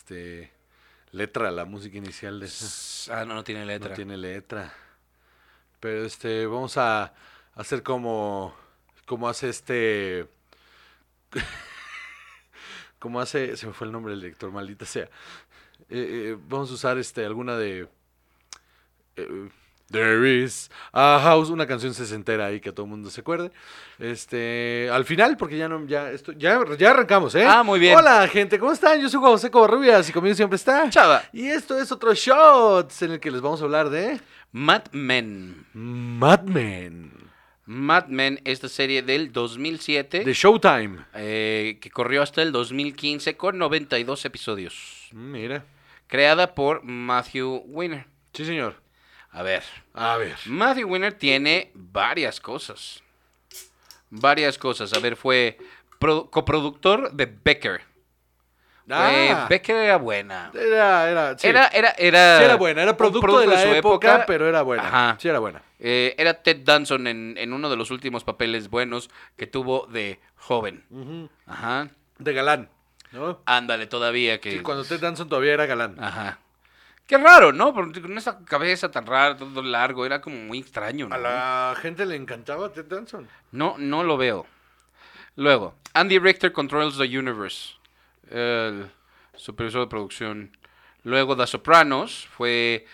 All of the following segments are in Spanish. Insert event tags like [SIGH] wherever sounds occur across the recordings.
este letra la música inicial de esa. Ah, no, no tiene letra. No tiene letra. Pero este, vamos a hacer como, como hace este, [LAUGHS] como hace, se me fue el nombre del director, maldita sea. Eh, eh, vamos a usar este, alguna de, eh, There is a house, una canción sesentera ahí que todo el mundo se acuerde. Este, al final, porque ya no, ya, esto, ya, ya arrancamos, ¿eh? Ah, muy bien. Hola, gente, ¿cómo están? Yo soy José Covarrubias y conmigo siempre está. Chava. Y esto es otro Shots en el que les vamos a hablar de Mad Men. Mad Men Mad Men, esta serie del 2007, de Showtime. eh, que corrió hasta el 2015 con 92 episodios. Mira, Creada por Matthew Winner. sí señor. A ver, A ver. Matthew Winner tiene varias cosas. Varias cosas. A ver, fue pro- coproductor de Becker. Ah, Becker era buena. era, era, sí. Era, era, era, Sí era buena, era producto, de la su época, pero era buena. Ajá. Sí era buena. Eh, era Ted Danson en, en uno de los últimos papeles buenos que tuvo de joven. Ajá. De galán, ¿no? Ándale, todavía que. Sí, cuando Ted Danson todavía era galán. Ajá. Qué raro, ¿no? Porque con esa cabeza tan rara, todo largo, era como muy extraño, ¿no? A la gente le encantaba Ted Danson. No, no lo veo. Luego, Andy Richter Controls the Universe. El supervisor de producción. Luego, The Sopranos. Fue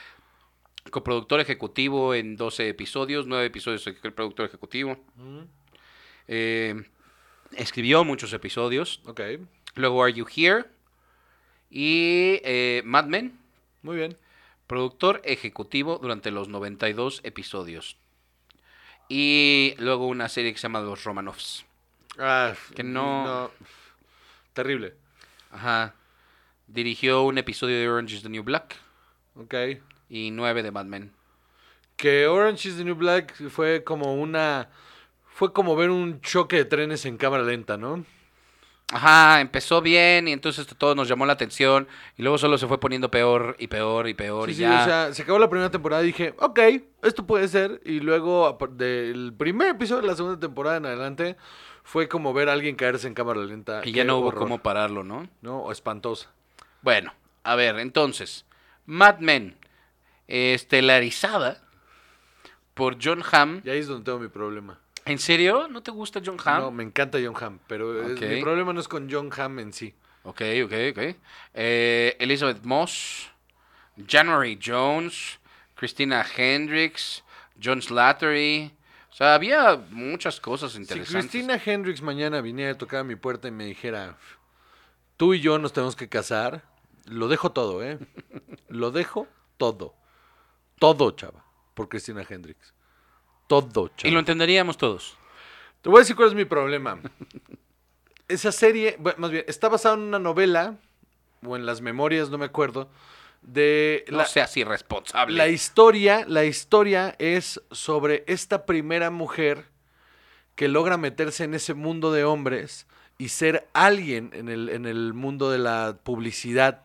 coproductor ejecutivo en 12 episodios. 9 episodios de productor ejecutivo. Eh, escribió muchos episodios. Ok, Luego, Are You Here? Y eh, Mad Men. Muy bien. Productor ejecutivo durante los 92 episodios. Y luego una serie que se llama Los Romanovs. Ah, Que no- Terrible. Ajá. Dirigió un episodio de Orange is the New Black Ok. y nueve de Mad Men. Que Orange is the New Black fue como una... Fue como ver un choque de trenes en cámara lenta, ¿no? Ajá, empezó bien y entonces todo nos llamó la atención y luego solo se fue poniendo peor y peor y peor Sí, y sí, ya. o sea, se acabó la primera temporada y dije, ok, esto puede ser. Y luego, del primer episodio de la segunda temporada en adelante, fue como ver a alguien caerse en cámara lenta. y ya no hubo cómo pararlo, ¿no? ¿No? O espantosa. Bueno, a ver, entonces, Mad Men, estelarizada por John Hamm. Y ahí es donde tengo mi problema. ¿En serio? ¿No te gusta John Hamm? No, me encanta John Hamm, pero es- Ok. mi problema no es con John Hamm en sí. Ok, ok, ok. Eh, Elizabeth Moss, January Jones, Christina Hendricks, John Slattery. O sea, había muchas cosas Si interesantes. Christina Hendricks mañana viniera a tocar a mi puerta y me dijera, tú y yo nos tenemos que casar, lo dejo todo, ¿eh? [LAUGHS] Lo dejo todo. Todo, chava, por Christina Hendricks. Todo. Y lo entenderíamos todos. Te voy a decir cuál es mi problema. [LAUGHS] Esa serie, bueno, más bien, está basada en una novela, o en las memorias, no me acuerdo, de No la, seas irresponsable. la historia. La historia es sobre esta primera mujer que logra meterse en ese mundo de hombres y ser alguien en el, en el mundo de la publicidad.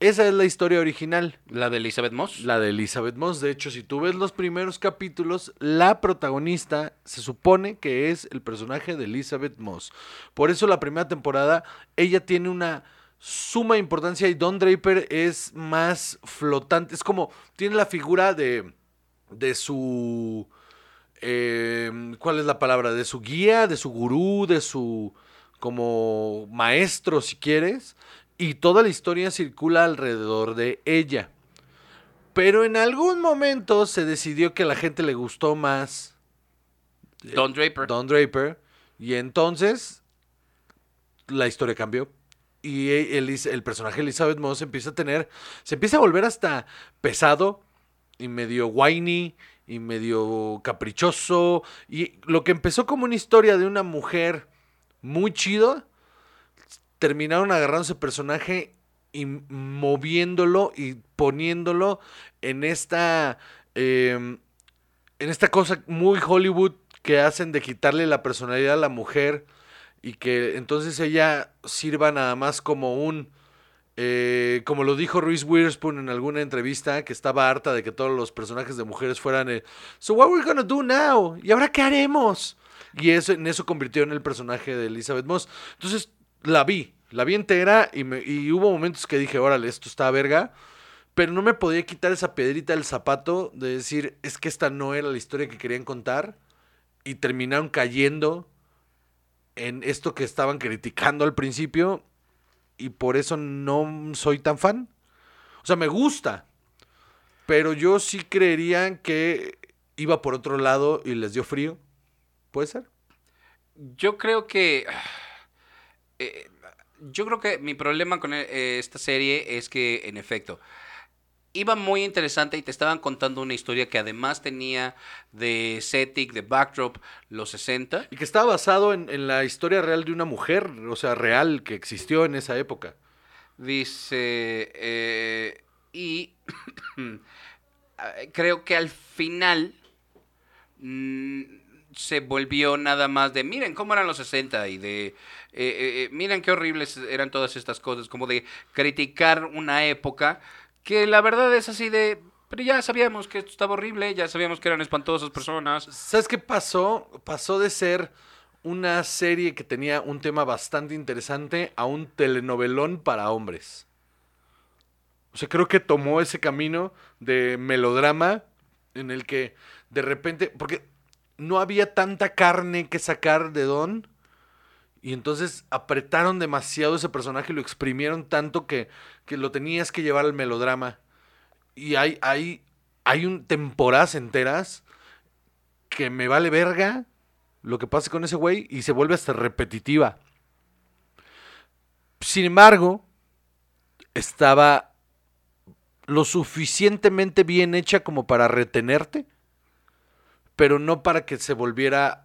Esa es la historia original. ¿La de Elizabeth Moss? La de Elizabeth Moss. De hecho, si tú ves los primeros capítulos, la protagonista se supone que es el personaje de Elizabeth Moss. Por eso la primera temporada, ella tiene una suma importancia y Don Draper es más flotante. Es como, tiene la figura de, de su... eh, ¿Cuál es la palabra? De su guía, de su gurú, de su como maestro, si quieres. Y toda la historia circula alrededor de ella. Pero en algún momento se decidió que a la gente le gustó más Don Draper. Don Draper. Y entonces la historia cambió. Y el, el personaje Elizabeth Moss empieza a tener. Se empieza a volver hasta pesado. Y medio whiny. Y medio caprichoso. Y lo que empezó como una historia de una mujer muy chido. Terminaron agarrando ese personaje y moviéndolo y poniéndolo en esta. em, en esta cosa muy Hollywood que hacen de quitarle la personalidad a la mujer y que entonces ella sirva nada más como un eh, como lo dijo Reese Witherspoon en alguna entrevista que estaba harta de que todos los personajes de mujeres fueran eh, so what we're gonna do now y ahora qué haremos y eso en eso convirtió en el personaje de Elizabeth Moss entonces la vi La vi entera y, me- y hubo momentos que dije, órale, esto está verga. Pero no me podía quitar esa piedrita del zapato de decir, es que esta no era la historia que querían contar. Y terminaron cayendo en esto que estaban criticando al principio. Y por eso no soy tan fan. O sea, me gusta. Pero yo sí creería que iba por otro lado y les dio frío. ¿Puede ser? Yo creo que. Eh, yo creo que mi problema con eh, esta serie es que, en efecto, iba muy interesante y te estaban contando una historia que además tenía de setting, de backdrop, los 60. Y que estaba basado en, en la historia real de una mujer, o sea, real, que existió en esa época. Dice. eh, y. [CLEARS THROAT] creo que al final. mm, se volvió nada más de miren cómo eran los 60 y de eh, eh, eh, miren qué horribles eran todas estas cosas, como de criticar una época que la verdad es así de pero ya sabíamos que esto estaba horrible, ya sabíamos que eran espantosas personas. ¿Sabes qué pasó? Pasó de ser una serie que tenía un tema bastante interesante a un telenovelón para hombres. O sea, creo que tomó ese camino de melodrama en el que de repente, porque no había tanta carne que sacar de Don. Y entonces apretaron demasiado ese personaje lo exprimieron tanto que, que lo tenías que llevar al melodrama. Y hay, hay, hay un temporadas enteras que me vale verga lo que pase con ese güey y se vuelve hasta repetitiva. Sin embargo, estaba lo suficientemente bien hecha como para retenerte, pero no para que se volviera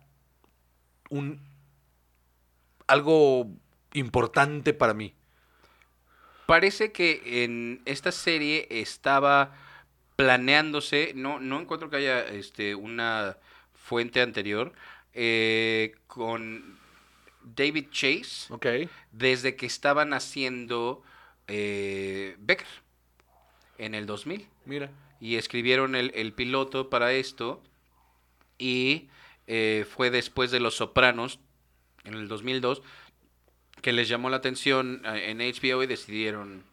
un algo importante para mí. Parece que en esta serie estaba planeándose, no, no encuentro que haya este, una fuente anterior, eh, con David Chase, Ok. desde que estaban haciendo eh, Becker en el 2000. Mira. Y escribieron el, el piloto para esto y eh, fue después de Los Sopranos, en el 2002, que les llamó la atención eh, en HBO y decidieron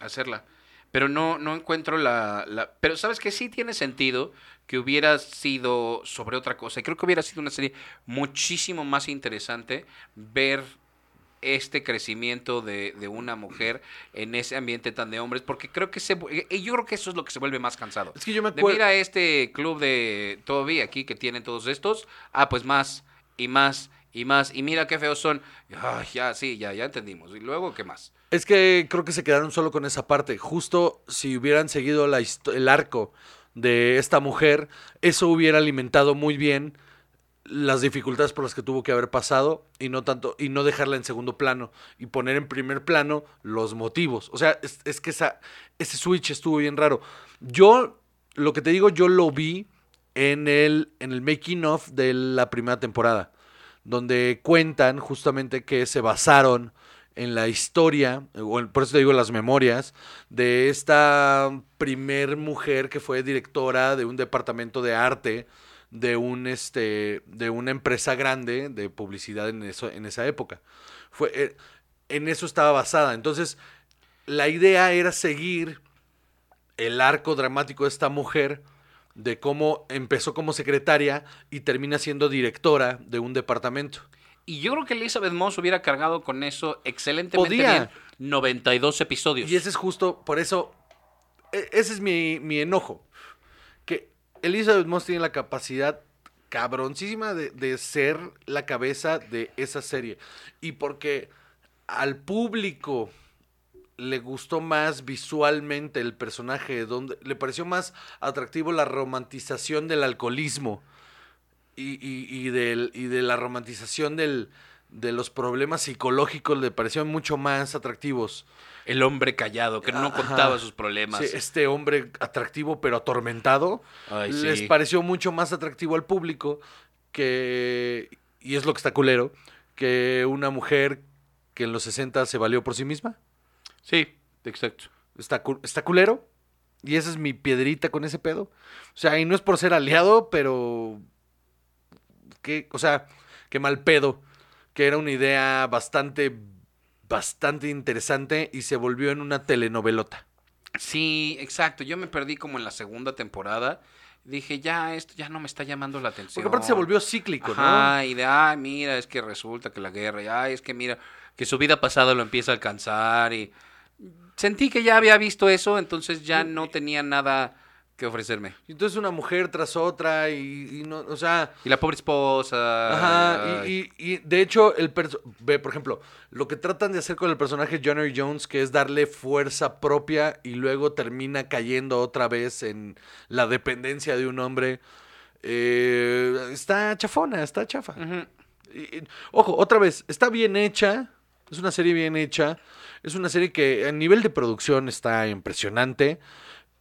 hacerla. Pero no, no encuentro la, la- Pero sabes que sí tiene sentido que hubiera sido sobre otra cosa. Y creo que hubiera sido una serie muchísimo más interesante ver este crecimiento de, de una mujer en ese ambiente tan de hombres, porque creo que se, vu- y yo creo que eso es lo que se vuelve más cansado. Es que yo me De acuerdo. mira este club de Toby aquí que tienen todos estos, ah, pues más y más y más, y mira qué feos son. Ya, sí, ya, ya entendimos. Y luego, ¿qué más? Es que creo que se quedaron solo con esa parte. Justo si hubieran seguido la el arco de esta mujer, eso hubiera alimentado muy bien las dificultades por las que tuvo que haber pasado y no tanto y no dejarla en segundo plano y poner en primer plano los motivos. O sea, es, es que esa, ese switch estuvo bien raro. Yo lo que te digo, yo lo vi en el en el making of de la primera temporada, donde cuentan justamente que se basaron en la historia, por eso te digo las memorias, de esta primer mujer que fue directora de un departamento de arte de un este de una empresa grande de publicidad en eso en esa época. Fue eh, en eso estaba basada. Entonces, la idea era seguir el arco dramático de esta mujer de cómo empezó como secretaria y termina siendo directora de un departamento. Y yo creo que Elizabeth Moss hubiera cargado con eso excelentemente Podía. bien 92 episodios. Y ese es justo, por eso, e- ese es mi, mi enojo. Que Elizabeth Moss tiene la capacidad cabroncísima de, de ser la cabeza de esa serie. Y porque al público le gustó más visualmente el personaje, donde le pareció más atractivo la romantización del alcoholismo y, y- y del, y de la romantización del, de los problemas psicológicos, le parecieron mucho más atractivos. El hombre callado, que no Ajá. contaba sus problemas. Sí, este hombre atractivo pero atormentado Ay, les sí. pareció mucho más atractivo al público que, y es lo que está culero, que una mujer que en los 60 se valió por sí misma. Sí, exacto. Está, está culero. Y esa es mi piedrita con ese pedo. O sea, y no es por ser aliado, pero. Que, o sea, qué mal pedo. Que era una idea bastante bastante interesante y se volvió en una telenovelota. Sí, exacto. Yo me perdí como en la segunda temporada. Dije, ya, esto ya no me está llamando la atención. Porque aparte se volvió cíclico, Ajá, ¿no? y de, ay, mira, es que resulta que la guerra, y ay, es que mira, que su vida pasada lo empieza a alcanzar, y sentí que ya había visto eso, entonces ya no tenía nada que ofrecerme. Entonces una mujer tras otra y, y no, o sea, Y la pobre esposa. Ajá, y, y- y de hecho, el ve, por ejemplo, lo que tratan de hacer con el personaje John R. Jones, que es darle fuerza propia y luego termina cayendo otra vez en la dependencia de un hombre, eh, está chafona, está chafa. Ojo, otra vez, está bien hecha, es una serie bien hecha, es una serie que a nivel de producción está impresionante,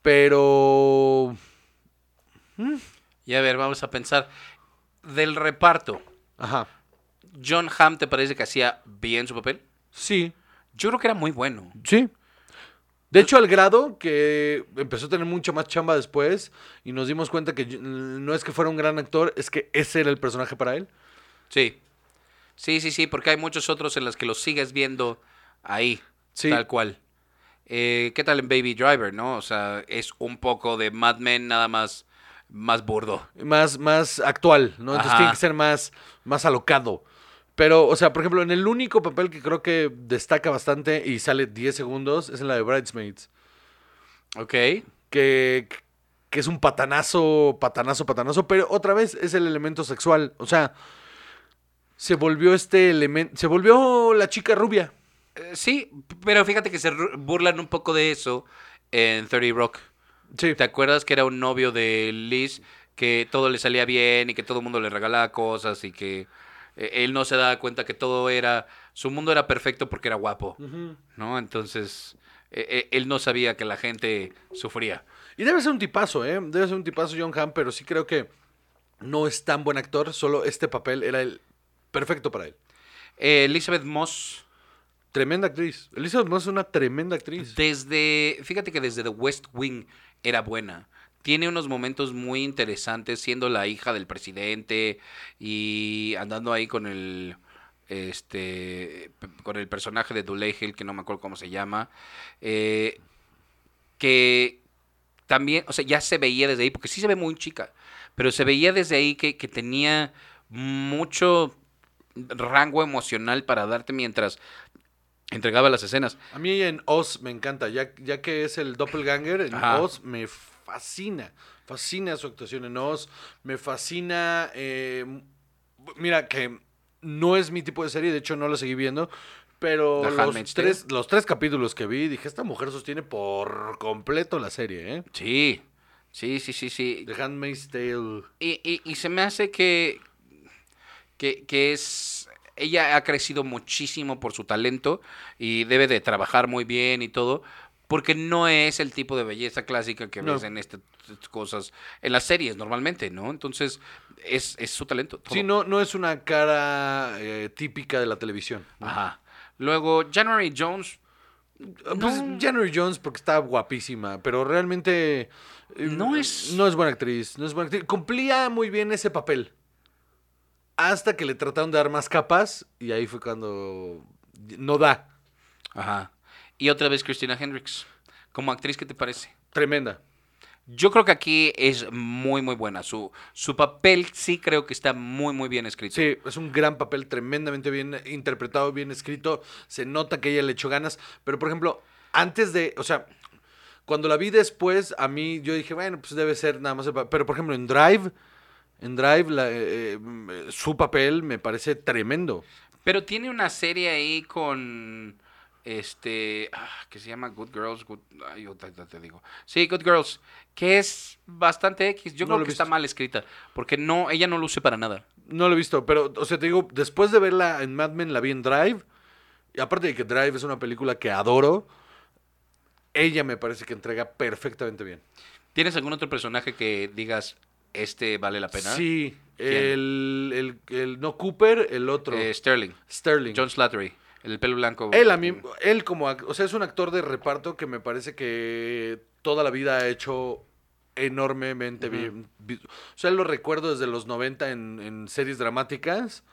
pero... Y a ver, vamos a pensar. Del reparto, Ajá, ¿John Hamm te parece que hacía bien su papel? sí, Yo creo que era muy bueno. Sí. De hecho, al grado que empezó a tener mucha más chamba después y nos dimos cuenta que no es que fuera un gran actor, es que ese era el personaje para él. Sí. Sí, sí, sí, porque hay muchos otros en los que los sigues viendo ahí, Sí. tal cual. Eh, ¿Qué tal en Baby Driver, no? O sea, es un poco de Mad Men nada más, más burdo. Más, más actual, ¿no? Entonces Ajá. tiene que ser más, más alocado. Pero, o sea, por ejemplo, en el único papel que creo que destaca bastante y sale 10 segundos es en la de Bridesmaids. ¿Ok? Que, que es un patanazo, patanazo, patanazo, pero otra vez es el elemento sexual. O sea, se volvió este elemento, se volvió la chica rubia. Eh, sí, pero fíjate que se burlan un poco de eso en 30 Rock. Sí. ¿Te acuerdas que era un novio de Liz que todo le salía bien y que todo el mundo le regalaba cosas y que eh, él no se daba cuenta que todo era, su mundo era perfecto porque era guapo. ¿no? Entonces, eh, eh, él no sabía que la gente sufría. Y debe ser un tipazo, ¿eh? Debe ser un tipazo John Hamm, pero sí creo que no es tan buen actor, solo este papel era el perfecto para él. Eh, Elizabeth Moss, Tremenda actriz. Elizabeth Moss es una tremenda actriz. desde, fíjate que desde The West Wing era buena. Tiene unos momentos muy interesantes siendo la hija del presidente y andando ahí con el este con el personaje de Dulé Hill, que no me acuerdo cómo se llama, eh, que también, o sea, ya se veía desde ahí, porque sí se ve muy chica, pero se veía desde ahí que, que tenía mucho rango emocional para darte mientras entregaba las escenas. A mí en Oz me encanta, ya, ya que es el doppelganger, en Ajá. Oz me fascina. Fascina su actuación en Oz. Me fascina. eh, mira, que no es mi tipo de serie, de hecho no la seguí viendo. Pero los tres, los tres capítulos que vi, dije, esta mujer sostiene por completo la serie, ¿eh? Sí, sí, sí, sí, sí. The Handmaid's Tale. Y, y- y se me hace que, que, que es... Ella ha crecido muchísimo por su talento y debe de trabajar muy bien y todo, porque no es el tipo de belleza clásica que No. ves en estas cosas, en las series normalmente, ¿no? Entonces, es, es su talento. todo. Sí, no, no es una cara eh, típica de la televisión. ¿no? Ajá. Luego, January Jones, Pues No. January Jones porque está guapísima, pero realmente eh, No es- no es buena actriz, no es buena actriz. Cumplía muy bien ese papel. Hasta que le trataron de dar más capas y ahí fue cuando no da. Ajá. Y otra vez Christina Hendricks. Como actriz, ¿qué te parece? Tremenda. Yo creo que aquí es muy, muy buena. Su, su papel sí creo que está muy, muy bien escrito. Sí, es un gran papel, tremendamente bien interpretado, bien escrito. Se nota que ella le echó ganas. Pero, por ejemplo, antes de, o sea, cuando la vi después, a mí yo dije, bueno, pues debe ser nada más. el Pero, por ejemplo, en Drive, en Drive, la- eh, eh, su papel me parece tremendo. Pero tiene una serie ahí con. Este. ah, que se llama Good Girls. Good, ay, yo te, te- digo. Sí, Good Girls. Que es bastante X. Yo No creo que está mal escrita. Porque no, ella no luce para nada. No lo he visto, pero, o sea, te digo, después de verla en Mad Men, la vi en Drive. Y aparte de que Drive es una película que adoro, ella me parece que entrega perfectamente bien. ¿Tienes algún otro personaje que digas, este vale la pena? Sí, el, el, el- no Cooper, el otro, Eh, Sterling. Sterling. John Slattery. El pelo blanco. Él a mí, él como, o sea, es un actor de reparto que me parece que toda la vida ha hecho enormemente bien. O sea, lo recuerdo desde los 90 en, en series dramáticas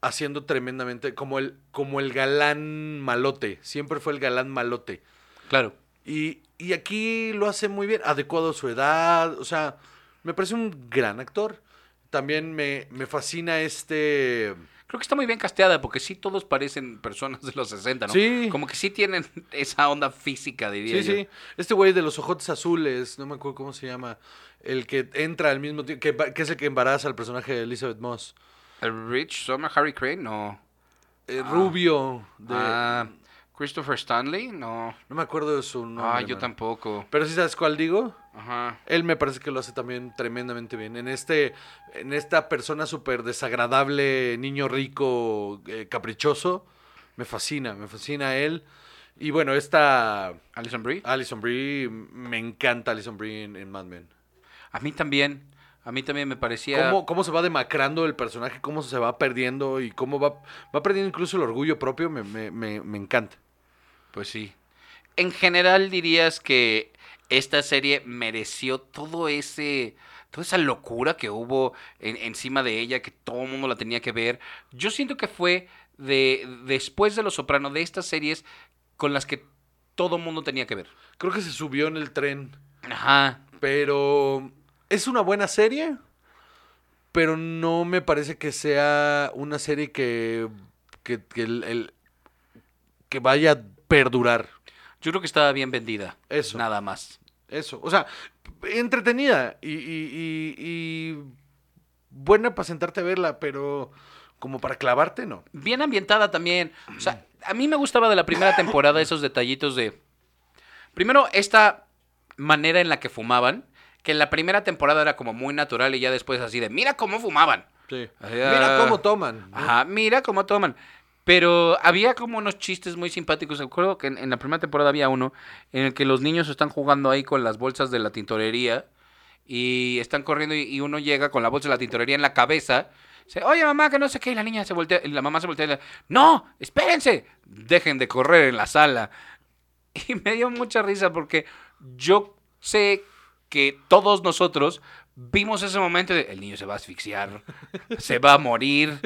haciendo tremendamente, como el, como el galán malote, siempre fue el galán malote. Claro. Y, y aquí lo hace muy bien, adecuado a su edad, o sea, me parece un gran actor. También me, me fascina este... Creo que está muy bien casteada porque sí todos parecen personas de los 60, ¿no? Sí. Como que sí tienen [LAUGHS] esa onda física, diría Sí, yo. sí. Este güey de los ojotes azules, no me acuerdo cómo se llama, el que entra al mismo tiempo, que, es el que embaraza al personaje de Elizabeth Moss. ¿El Rich Summer Harry Crane? No. Eh, Rubio, de, Ah, Christopher Stanley? No. no me acuerdo de su nombre. Ah, yo man. tampoco. Pero sí sabes cuál digo. Ajá. Él me parece que lo hace también tremendamente bien. En este, en esta persona súper desagradable, niño rico, eh, caprichoso, me fascina, me fascina él. Y bueno, esta Alison Brie. Alison Brie, me encanta Alison Brie en, en Mad Men. A mí también. A mí también me parecía. Cómo, cómo se va demacrando el personaje, cómo se va perdiendo y cómo va, va perdiendo incluso el orgullo propio, me, me, me, me encanta. Pues sí. En general dirías que esta serie mereció todo ese toda esa locura que hubo en- encima de ella, que todo el mundo la tenía que ver. Yo siento que fue de después de Los Soprano, de estas series con las que todo el mundo tenía que ver. Creo que se subió en el tren. Ajá. Pero es una buena serie, pero no me parece que sea una serie que, que, que el- el- que vaya a perdurar. Yo creo que estaba bien vendida. Eso. Nada más. Eso, o sea, entretenida y, y- y- y buena para sentarte a verla, pero como para clavarte, no. Bien ambientada también. O sea, a mí me gustaba de la primera temporada esos detallitos de. Primero, esta manera en la que fumaban, que en la primera temporada era como muy natural y ya después así de, mira cómo fumaban. Sí. Mira cómo toman. Ajá, mira cómo toman. Pero había como unos chistes muy simpáticos. Recuerdo que en, la primera temporada había uno en el que los niños están jugando ahí con las bolsas de la tintorería y están corriendo y, uno llega con la bolsa de la tintorería en la cabeza. Dice, oye mamá, que no sé qué. Y la niña se voltea, y la mamá se voltea y le no, espérense, dejen de correr en la sala. [LAUGHS] Y me dio mucha risa porque yo sé que todos nosotros vimos ese momento de el niño se va a asfixiar, se va a morir.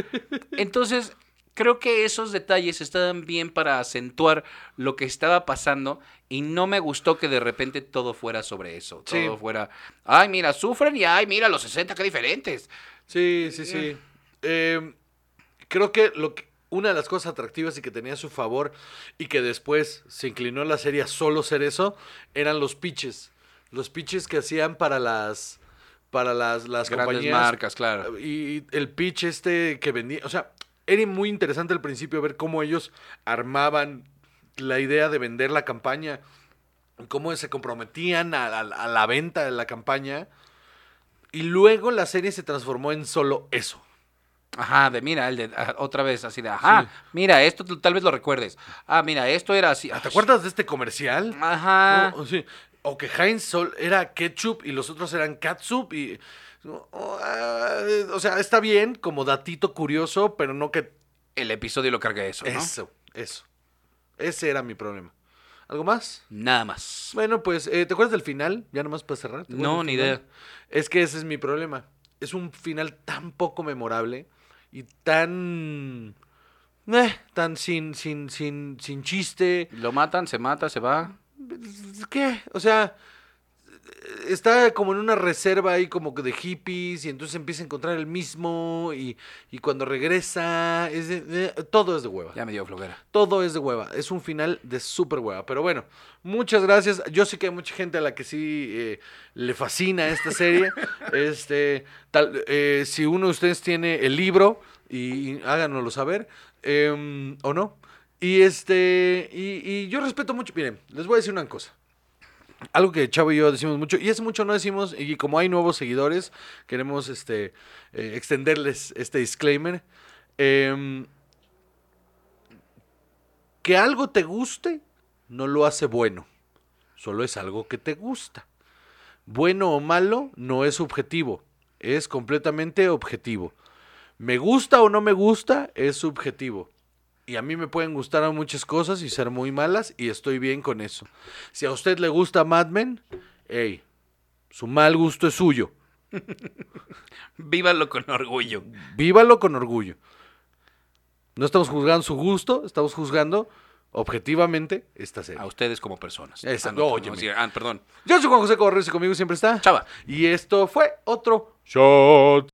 Entonces, creo que esos detalles estaban bien para acentuar lo que estaba pasando y no me gustó que de repente todo fuera sobre eso. Sí. Todo fuera, ay, mira, sufren y ay, mira, los 60, qué diferentes. Sí, sí, sí. Eh, creo que lo que, una de las cosas atractivas y que tenía a su favor y que después se inclinó la serie a solo ser eso, eran los pitches. Los pitches que hacían para las para las, las Grandes compañías. marcas, claro. Y el pitch este que vendía, o sea, era muy interesante al principio ver cómo ellos armaban la idea de vender la campaña, cómo se comprometían a, a- a la venta de la campaña. Y luego la serie se transformó en solo eso. Ajá, de mira, el de ah, otra vez así de, ajá, Sí. mira, esto tal vez lo recuerdes. Ah, mira, esto era así. ¿Te acuerdas de este comercial? Ajá. No, sí. O que Heinz sol era ketchup y los otros eran catsup y... ah, O sea, está bien como datito curioso, pero no que... El episodio lo carga eso, ¿no? Eso, eso. Ese era mi problema. ¿Algo más? Nada más. Bueno, pues, eh, ¿te acuerdas del final? Ya nomás para cerrar. ¿te acuerdas No, ni idea. Es que ese es mi problema. Es un final tan poco memorable y tan... eh, tan sin, sin, sin, sin chiste. Lo matan, se mata, se va. ¿Qué? O sea, está como en una reserva ahí como que de hippies y entonces empieza a encontrar el mismo y, y cuando regresa, es de- eh, todo es de hueva. Ya me dio flojera. Todo es de hueva. Es un final de súper hueva. Pero bueno, muchas gracias. Yo sé que hay mucha gente a la que sí eh, le fascina esta serie. [LAUGHS] este, tal, eh, si uno de ustedes tiene el libro, y, y háganoslo saber, em, o no. Y este, y, y yo respeto mucho. Miren, les voy a decir una cosa. Algo que Chavo y yo decimos mucho, y hace mucho no decimos, y como hay nuevos seguidores, queremos este, eh, extenderles este disclaimer. Em, que algo te guste no lo hace bueno, solo es algo que te gusta. Bueno o malo no es subjetivo, es completamente objetivo. Me gusta o no me gusta es subjetivo. Y a mí me pueden gustar muchas cosas y ser muy malas y estoy bien con eso. Si a usted le gusta Mad Men, hey, su mal gusto es suyo. [LAUGHS] Vívalo con orgullo. Vívalo con orgullo. No estamos juzgando su gusto, estamos juzgando objetivamente esta serie. A ustedes como personas. Esa- Ah, no, no, ah, perdón. Yo soy Juan José Correos y conmigo siempre está. Chava. Y esto fue otro shot.